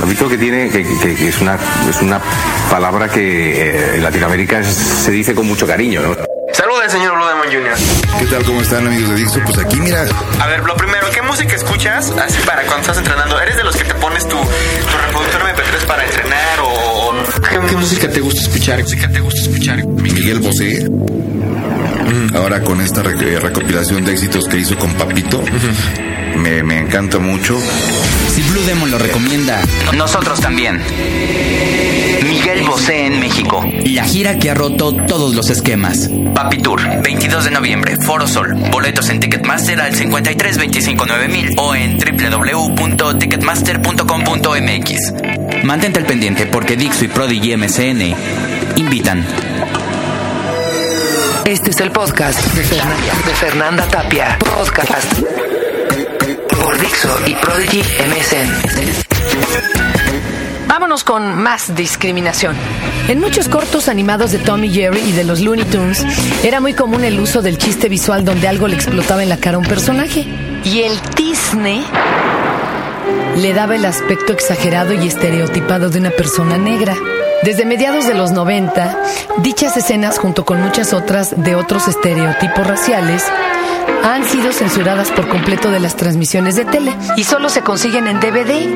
Lo que tiene, que, que- que es, una, es una palabra que eh, en Latinoamérica es- se dice con mucho cariño, ¿no? Saluda, señor Blue Demon Jr. ¿Qué tal? ¿Cómo están amigos de Dixo? Pues aquí mira, A ver, lo primero, ¿qué música escuchas así para cuando estás entrenando? ¿Eres de los que te pones tu, tu reproductor MP3 para entrenar o...? ¿Qué música te gusta escuchar? ¿Qué música te gusta escuchar? Miguel Bosé. Ahora con esta eh, recopilación de éxitos que hizo con Papito, me, me encanta mucho. Si Blue Demon lo recomienda, Nosotros también. Miguel Bosé en México. la gira que ha roto todos los esquemas. Papi Tour, 22 de noviembre, Foro Sol. Boletos en Ticketmaster al 53 25 9000 o en www.ticketmaster.com.mx. Mantente al pendiente porque Dixo y Prodigy MCN invitan. Este es el podcast de Fernanda, de Fernanda Tapia. Podcast por Dixo y Prodigy MSN. Vámonos con más discriminación. En muchos cortos animados de Tommy Jerry y de los Looney Tunes, era muy común el uso del chiste visual donde algo le explotaba en la cara a un personaje. Y el Disney le daba el aspecto exagerado y estereotipado de una persona negra. Desde mediados de los 90, dichas escenas, junto con muchas otras de otros estereotipos raciales, han sido censuradas por completo de las transmisiones de tele y solo se consiguen en DVD.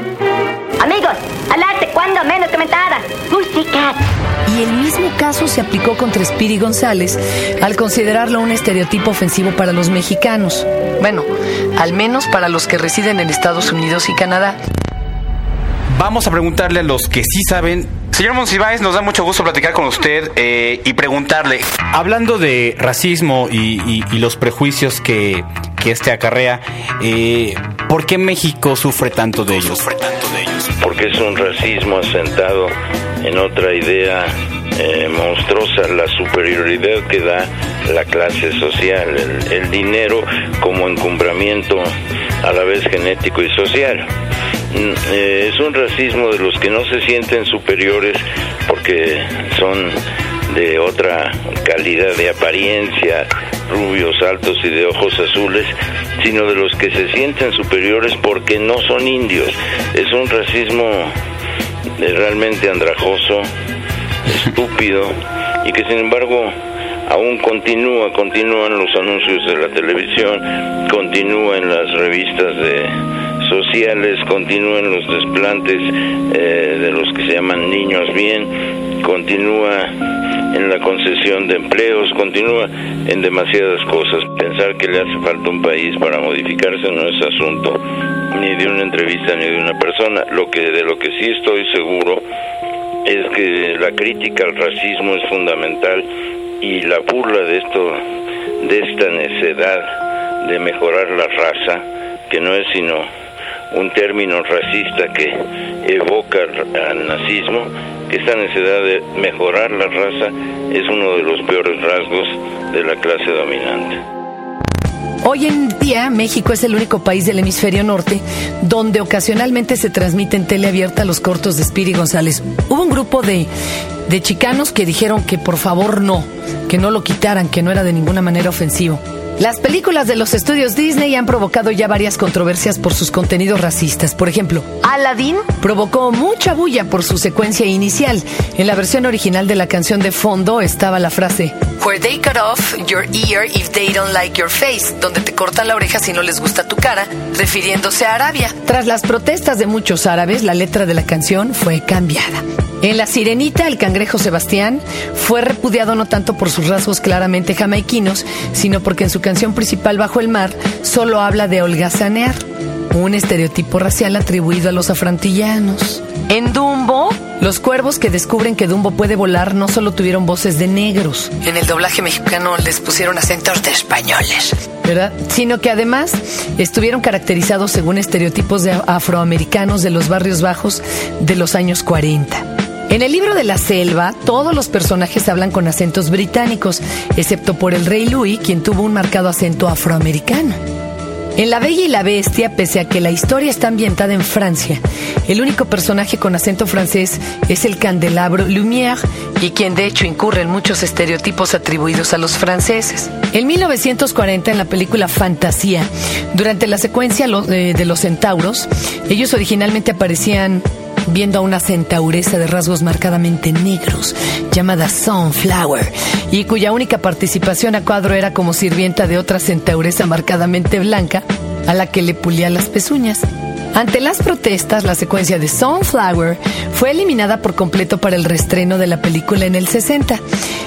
Amigos, al arte, cuando menos comentada. Música. Y el mismo caso se aplicó contra Spiri González al considerarlo un estereotipo ofensivo para los mexicanos. Bueno, al menos para los que residen en Estados Unidos y Canadá. Vamos a preguntarle a los que sí saben. Señor Monsiváis, nos da mucho gusto platicar con usted eh, y preguntarle. Hablando de racismo y, y- los prejuicios que, que este acarrea, eh, ¿por qué México sufre tanto de ellos? porque es un racismo asentado en otra idea eh, monstruosa, la superioridad que da la clase social, el dinero como encumbramiento a la vez genético y social. Mm, eh, es un racismo de los que no se sienten superiores porque son de otra calidad de apariencia, rubios, altos y de ojos azules, sino de los que se sienten superiores porque no son indios. Es un racismo eh, realmente andrajoso, estúpido, y que sin embargo aún continúa, continúan los anuncios de la televisión, continúa en las revistas de sociales, continúan los desplantes eh, de los que se llaman niños bien, continúa en la concesión de empleos, continúa en demasiadas cosas. Pensar que le hace falta un país para modificarse no es asunto ni de una entrevista ni de una persona. Lo que de lo que sí estoy seguro es que la crítica al racismo es fundamental y la burla de esto de esta necedad de mejorar la raza que no es sino un término racista que evoca al nazismo que esta necesidad de mejorar la raza es uno de los peores rasgos de la clase dominante. Hoy en día, México es el único país del hemisferio norte donde ocasionalmente se transmite en los cortos de Spiri González. Hubo un grupo de, de chicanos que dijeron que por favor no, que no lo quitaran, que no era de ninguna manera ofensivo. Las películas de los estudios Disney han provocado ya varias controversias por sus contenidos racistas. Por ejemplo, Aladdin provocó mucha bulla por su secuencia inicial. En la versión original de la canción de fondo estaba la frase Where they cut off your ear if they don't like your face, donde te cortan la oreja si no les gusta tu cara, refiriéndose a Arabia. Tras las protestas de muchos árabes, la letra de la canción fue cambiada. En La Sirenita, el cangrejo Sebastián fue repudiado no tanto por sus rasgos claramente jamaiquinos, sino porque en su canción principal Bajo el Mar solo habla de holgazanear, un estereotipo racial atribuido a los afrantillanos. En Dumbo, los cuervos que descubren que Dumbo puede volar no solo tuvieron voces de negros. En el doblaje mexicano les pusieron acentos de españoles. ¿verdad? Sino que además estuvieron caracterizados según estereotipos de afroamericanos de los barrios bajos de los años 40. En el libro de la selva, todos los personajes hablan con acentos británicos, excepto por el rey Louis, quien tuvo un marcado acento afroamericano. En La Bella y la Bestia, pese a que la historia está ambientada en Francia, el único personaje con acento francés es el candelabro Lumière, y quien de hecho incurre en muchos estereotipos atribuidos a los franceses. En 1940, en la película Fantasía, durante la secuencia eh, de los centauros, ellos originalmente aparecían viendo a una centauresa de rasgos marcadamente negros llamada Sunflower y cuya única participación a cuadro era como sirvienta de otra centauresa marcadamente blanca a la que le pulía las pezuñas. Ante las protestas, la secuencia de Sunflower fue eliminada por completo para el restreno de la película en el 60.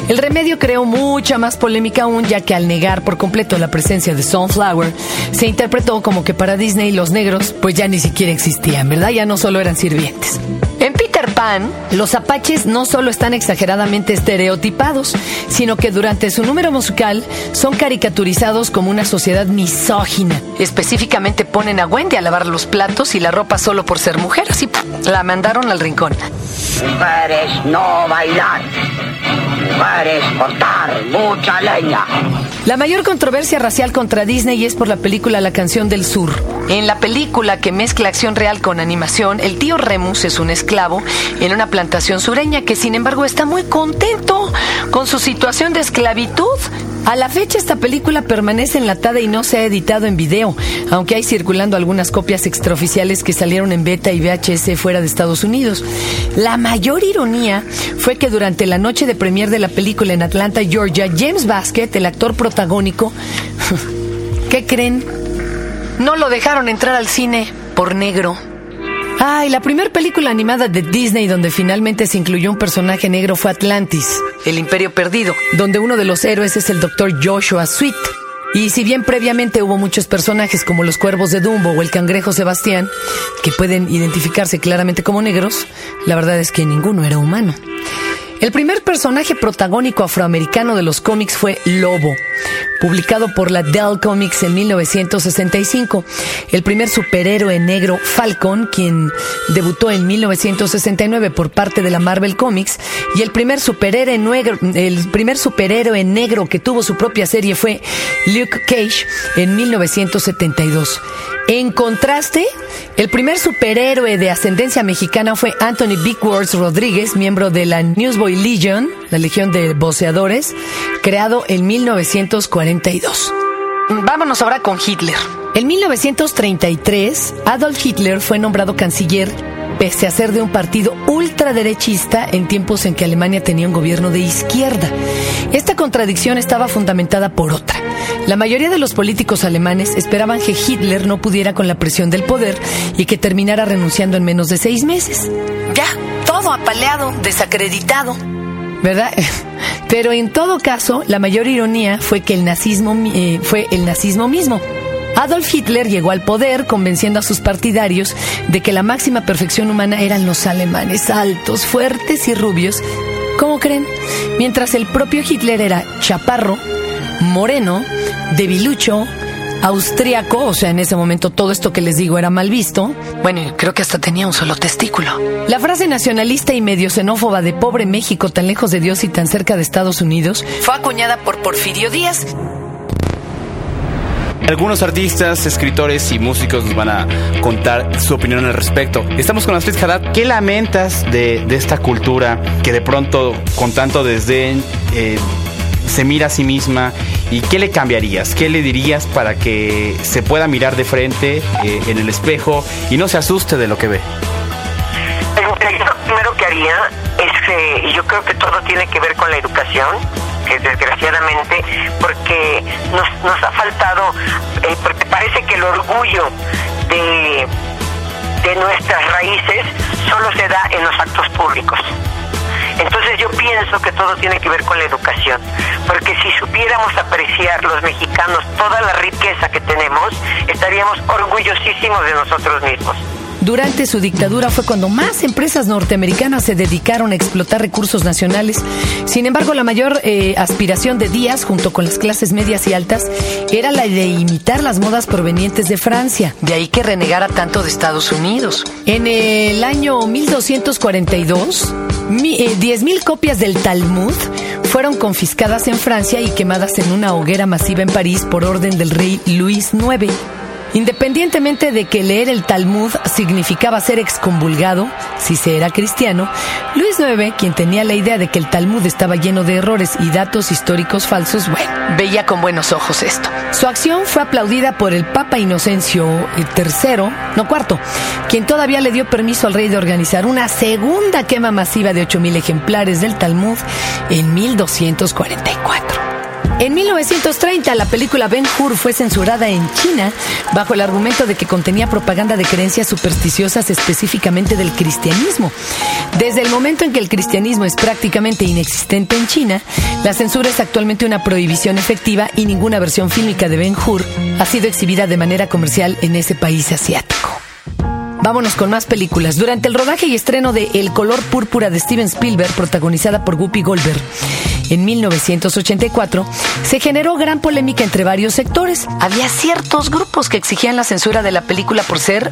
El remedio creó mucha más polémica aún, ya que al negar por completo la presencia de Sunflower, se interpretó como que para Disney los negros pues ya ni siquiera existían, ¿verdad? Ya no solo eran sirvientes. Pan, los apaches no solo están exageradamente estereotipados, sino que durante su número musical son caricaturizados como una sociedad misógina. Específicamente ponen a Wendy a lavar los platos y la ropa solo por ser mujer, así ¡pum! la mandaron al rincón. Mujeres no bailar. Mujeres cortar mucha leña. La mayor controversia racial contra Disney es por la película La canción del sur. En la película que mezcla acción real con animación, el tío Remus es un esclavo en una plantación sureña que sin embargo está muy contento con su situación de esclavitud. A la fecha esta película permanece enlatada y no se ha editado en video, aunque hay circulando algunas copias extraoficiales que salieron en beta y VHS fuera de Estados Unidos. La mayor ironía fue que durante la noche de premier de la película en Atlanta, Georgia, James Baskett, el actor protagónico, ¿qué creen? No lo dejaron entrar al cine por negro. Ay, la primera película animada de Disney donde finalmente se incluyó un personaje negro fue Atlantis, el Imperio Perdido, donde uno de los héroes es el Dr. Joshua Sweet. Y si bien previamente hubo muchos personajes como los cuervos de Dumbo o el cangrejo Sebastián, que pueden identificarse claramente como negros, la verdad es que ninguno era humano. El primer personaje protagónico afroamericano de los cómics fue Lobo, publicado por la Dell Comics en 1965. El primer superhéroe negro Falcon, quien debutó en 1969 por parte de la Marvel Comics, y el primer superhéroe negro, el primer superhéroe negro que tuvo su propia serie fue Luke Cage en 1972. En contraste, el primer superhéroe de ascendencia mexicana fue Anthony Big Words Rodríguez, miembro de la Newsboy Legion, la Legión de Voceadores, creado en 1942. Vámonos ahora con Hitler. En 1933, Adolf Hitler fue nombrado canciller pese a ser de un partido ultraderechista en tiempos en que Alemania tenía un gobierno de izquierda. Esta contradicción estaba fundamentada por otra. La mayoría de los políticos alemanes esperaban que Hitler no pudiera con la presión del poder y que terminara renunciando en menos de seis meses. Ya, todo apaleado, desacreditado. ¿Verdad? Pero en todo caso, la mayor ironía fue que el nazismo eh, fue el nazismo mismo. Adolf Hitler llegó al poder convenciendo a sus partidarios de que la máxima perfección humana eran los alemanes, altos, fuertes y rubios. ¿Cómo creen? Mientras el propio Hitler era chaparro, moreno, debilucho, austríaco, o sea, en ese momento todo esto que les digo era mal visto. Bueno, creo que hasta tenía un solo testículo. La frase nacionalista y medio xenófoba de pobre México tan lejos de Dios y tan cerca de Estados Unidos fue acuñada por Porfirio Díaz. Algunos artistas, escritores y músicos nos van a contar su opinión al respecto. Estamos con Astrid Haddad. ¿Qué lamentas de, de esta cultura que de pronto, con tanto desdén, eh, se mira a sí misma y qué le cambiarías, qué le dirías para que se pueda mirar de frente eh, en el espejo y no se asuste de lo que ve. Yo lo primero que haría es, eh, yo creo que todo tiene que ver con la educación, que desgraciadamente, porque nos, nos ha faltado, eh, porque parece que el orgullo de nuestras raíces solo se da en los actos públicos. Entonces yo pienso que todo tiene que ver con la educación, porque si supiéramos apreciar los mexicanos toda la riqueza que tenemos, estaríamos orgullosísimos de nosotros mismos. Durante su dictadura fue cuando más empresas norteamericanas se dedicaron a explotar recursos nacionales. Sin embargo, la mayor eh, aspiración de Díaz, junto con las clases medias y altas, era la de imitar las modas provenientes de Francia. De ahí que renegara tanto de Estados Unidos. En el año 1242, mi, eh, 10.000 copias del Talmud fueron confiscadas en Francia y quemadas en una hoguera masiva en París por orden del rey Luis IX. Independientemente de que leer el Talmud significaba ser excomulgado, si se era cristiano, Luis IX, quien tenía la idea de que el Talmud estaba lleno de errores y datos históricos falsos, bueno, veía con buenos ojos esto. Su acción fue aplaudida por el Papa Inocencio III, no cuarto, quien todavía le dio permiso al rey de organizar una segunda quema masiva de 8.000 ejemplares del Talmud en 1244. En 1930, la película Ben Hur fue censurada en China bajo el argumento de que contenía propaganda de creencias supersticiosas específicamente del cristianismo. Desde el momento en que el cristianismo es prácticamente inexistente en China, la censura es actualmente una prohibición efectiva y ninguna versión fílmica de Ben Hur ha sido exhibida de manera comercial en ese país asiático. Vámonos con más películas. Durante el rodaje y estreno de El color púrpura de Steven Spielberg, protagonizada por Guppy Goldberg, en 1984, se generó gran polémica entre varios sectores. Había ciertos grupos que exigían la censura de la película por ser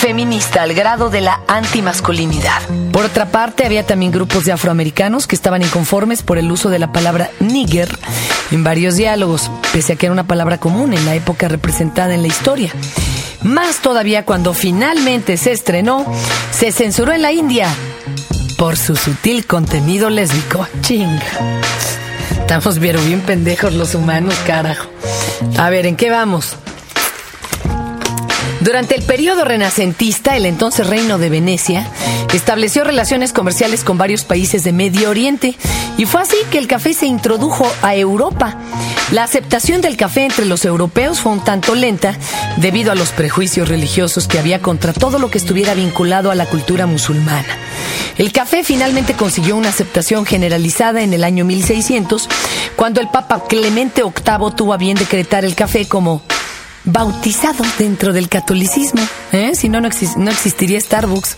feminista al grado de la antimasculinidad. Por otra parte, había también grupos de afroamericanos que estaban inconformes por el uso de la palabra nigger en varios diálogos, pese a que era una palabra común en la época representada en la historia. Más todavía cuando finalmente se estrenó, se censuró en la India por su sutil contenido lésbico. Ching. Estamos bien, bien pendejos los humanos, carajo. A ver, ¿en qué vamos? Durante el periodo renacentista, el entonces reino de Venecia estableció relaciones comerciales con varios países de Medio Oriente y fue así que el café se introdujo a Europa. La aceptación del café entre los europeos fue un tanto lenta debido a los prejuicios religiosos que había contra todo lo que estuviera vinculado a la cultura musulmana. El café finalmente consiguió una aceptación generalizada en el año 1600, cuando el Papa Clemente VIII tuvo a bien decretar el café como bautizado dentro del catolicismo. ¿eh? Si no, no, no existiría Starbucks.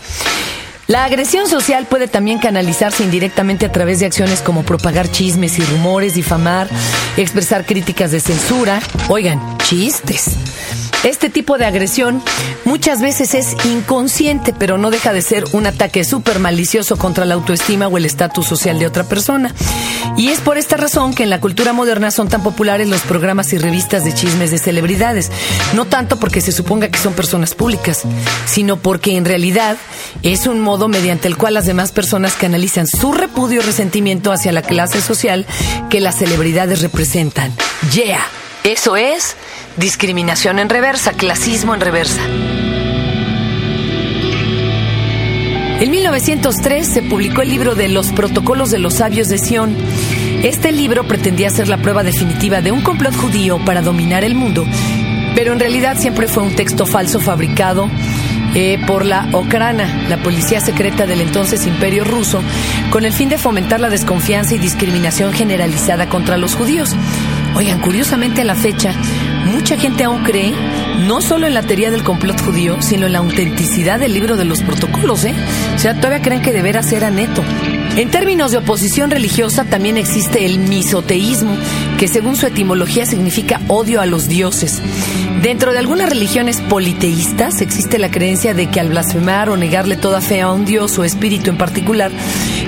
La agresión social puede también canalizarse indirectamente a través de acciones como propagar chismes y rumores, difamar, expresar críticas de censura. Oigan, chistes. Este tipo de agresión muchas veces es inconsciente, pero no deja de ser un ataque súper malicioso contra la autoestima o el estatus social de otra persona. Y es por esta razón que en la cultura moderna son tan populares los programas y revistas de chismes de celebridades. No tanto porque se suponga que son personas públicas, sino porque en realidad es un modo mediante el cual las demás personas canalizan su repudio y resentimiento hacia la clase social que las celebridades representan. Yeah. Eso es discriminación en reversa, clasismo en reversa. En 1903 se publicó el libro de Los Protocolos de los Sabios de Sion. Este libro pretendía ser la prueba definitiva de un complot judío para dominar el mundo, pero en realidad siempre fue un texto falso fabricado eh, por la Okrana, la policía secreta del entonces imperio ruso, con el fin de fomentar la desconfianza y discriminación generalizada contra los judíos. Oigan, curiosamente a la fecha, mucha gente aún cree no solo en la teoría del complot judío, sino en la autenticidad del libro de los protocolos, ¿eh? O sea, todavía creen que deberá ser a neto. En términos de oposición religiosa también existe el misoteísmo, que según su etimología significa odio a los dioses. Dentro de algunas religiones politeístas existe la creencia de que al blasfemar o negarle toda fe a un dios o espíritu en particular,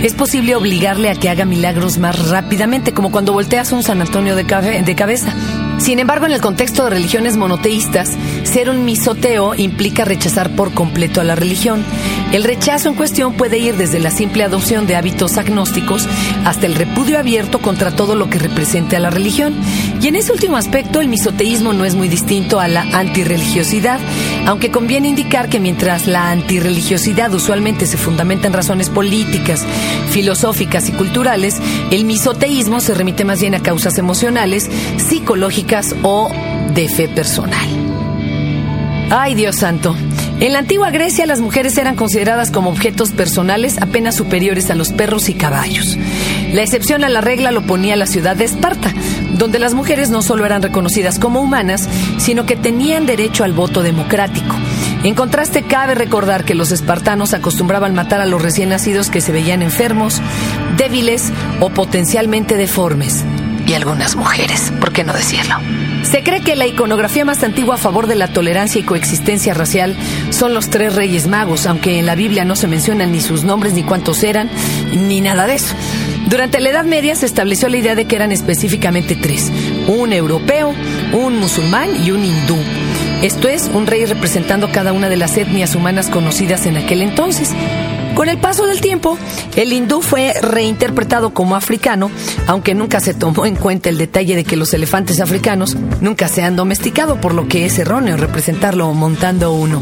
es posible obligarle a que haga milagros más rápidamente, como cuando volteas un San Antonio de, de cabeza. Sin embargo, en el contexto de religiones monoteístas, ser un misoteo implica rechazar por completo a la religión. El rechazo en cuestión puede ir desde la simple adopción de hábitos agnósticos hasta el repudio abierto contra todo lo que represente a la religión. Y en ese último aspecto, el misoteísmo no es muy distinto a la antirreligiosidad, aunque conviene indicar que mientras la antirreligiosidad usualmente se fundamenta en razones políticas, filosóficas y culturales, el misoteísmo se remite más bien a causas emocionales, psicológicas o de fe personal. Ay, Dios santo. En la antigua Grecia las mujeres eran consideradas como objetos personales apenas superiores a los perros y caballos. La excepción a la regla lo ponía la ciudad de Esparta, donde las mujeres no solo eran reconocidas como humanas, sino que tenían derecho al voto democrático. En contraste, cabe recordar que los espartanos acostumbraban matar a los recién nacidos que se veían enfermos, débiles o potencialmente deformes. Y algunas mujeres, ¿por qué no decirlo? Se cree que la iconografía más antigua a favor de la tolerancia y coexistencia racial son los tres reyes magos, aunque en la Biblia no se mencionan ni sus nombres, ni cuántos eran, ni nada de eso. Durante la Edad Media se estableció la idea de que eran específicamente tres, un europeo, un musulmán y un hindú. Esto es, un rey representando cada una de las etnias humanas conocidas en aquel entonces. Con el paso del tiempo, el hindú fue reinterpretado como africano, aunque nunca se tomó en cuenta el detalle de que los elefantes africanos nunca se han domesticado, por lo que es erróneo representarlo montando uno.